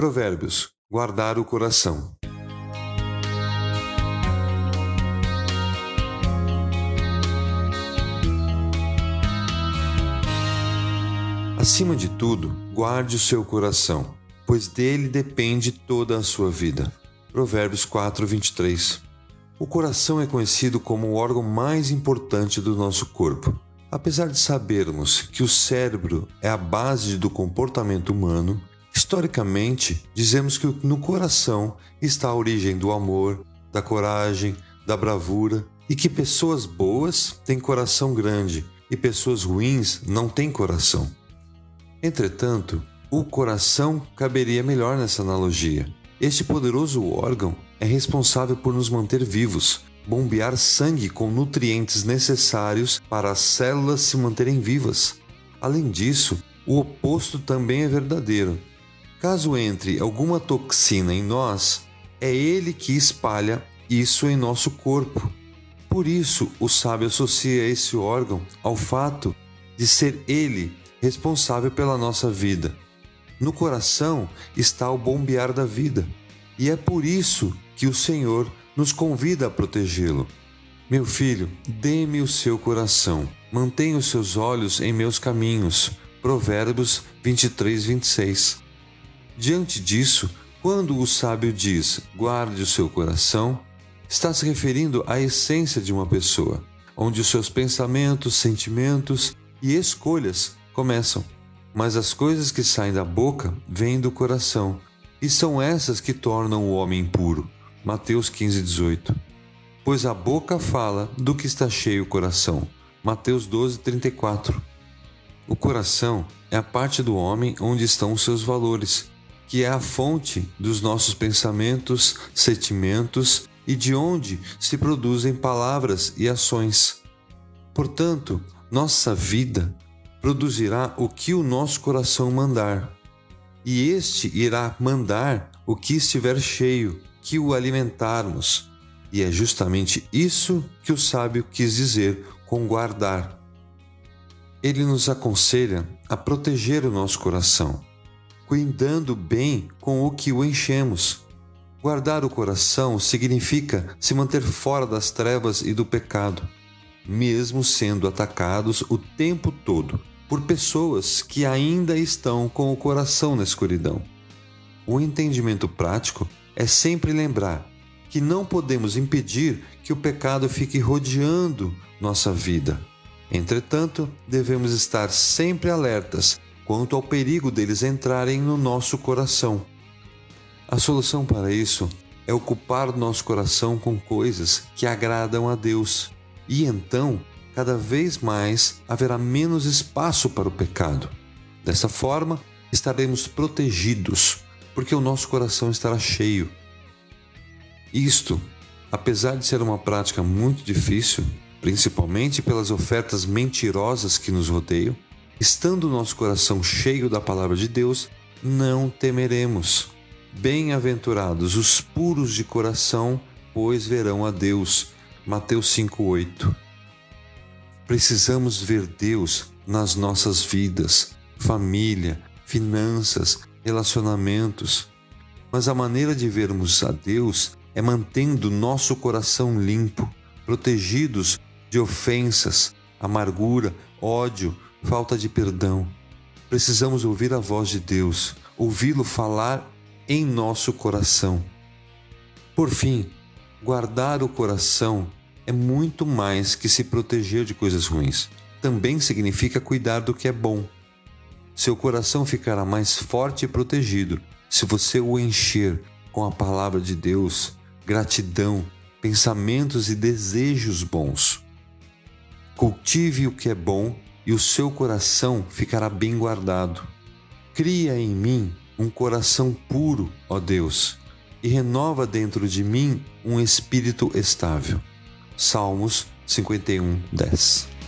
Provérbios: guardar o coração. Acima de tudo, guarde o seu coração, pois dele depende toda a sua vida. Provérbios 4, 23. O coração é conhecido como o órgão mais importante do nosso corpo. Apesar de sabermos que o cérebro é a base do comportamento humano, historicamente dizemos que no coração está a origem do amor, da coragem, da bravura e que pessoas boas têm coração grande e pessoas ruins não têm coração. Entretanto, o coração caberia melhor nessa analogia. Este poderoso órgão é responsável por nos manter vivos, bombear sangue com nutrientes necessários para as células se manterem vivas. Além disso, o oposto também é verdadeiro. Caso entre alguma toxina em nós, é ele que espalha isso em nosso corpo. Por isso, o sábio associa esse órgão ao fato de ser ele responsável pela nossa vida. No coração está o bombear da vida, e é por isso que o Senhor nos convida a protegê-lo. Meu filho, dê-me o seu coração, mantenha os seus olhos em meus caminhos. Provérbios 23, 26. Diante disso, quando o sábio diz guarde o seu coração, está se referindo à essência de uma pessoa, onde os seus pensamentos, sentimentos e escolhas começam. Mas as coisas que saem da boca vêm do coração, e são essas que tornam o homem puro. Mateus 15, 18. Pois a boca fala do que está cheio o coração. Mateus 12, 34. O coração é a parte do homem onde estão os seus valores, que é a fonte dos nossos pensamentos, sentimentos e de onde se produzem palavras e ações. Portanto, nossa vida produzirá o que o nosso coração mandar, e este irá mandar o que estiver cheio, que o alimentarmos. E é justamente isso que o sábio quis dizer com guardar. Ele nos aconselha a proteger o nosso coração, cuidando bem com o que o enchemos. Guardar o coração significa se manter fora das trevas e do pecado, mesmo sendo atacados o tempo todo por pessoas que ainda estão com o coração na escuridão. O entendimento prático é sempre lembrar que não podemos impedir que o pecado fique rodeando nossa vida. Entretanto, devemos estar sempre alertas quanto ao perigo deles entrarem no nosso coração. A solução para isso é ocupar nosso coração com coisas que agradam a Deus e então cada vez mais haverá menos espaço para o pecado. Dessa forma, estaremos protegidos, porque o nosso coração estará cheio. Isto, apesar de ser uma prática muito difícil, principalmente pelas ofertas mentirosas que nos rodeiam, estando o nosso coração cheio da palavra de Deus, não temeremos. Bem-aventurados os puros de coração, pois verão a Deus. Mateus 5:8. Precisamos ver Deus nas nossas vidas, família, finanças, relacionamentos. Mas a maneira de vermos a Deus é mantendo nosso coração limpo, protegidos de ofensas, amargura, ódio, falta de perdão. Precisamos ouvir a voz de Deus, ouvi-lo falar em nosso coração. Por fim, guardar o coração é muito mais que se proteger de coisas ruins. Também significa cuidar do que é bom. Seu coração ficará mais forte e protegido se você o encher com a palavra de Deus, gratidão, pensamentos e desejos bons. Cultive o que é bom e o seu coração ficará bem guardado. Cria em mim um coração puro, ó Deus, e renova dentro de mim um espírito estável. Salmos 51, 10.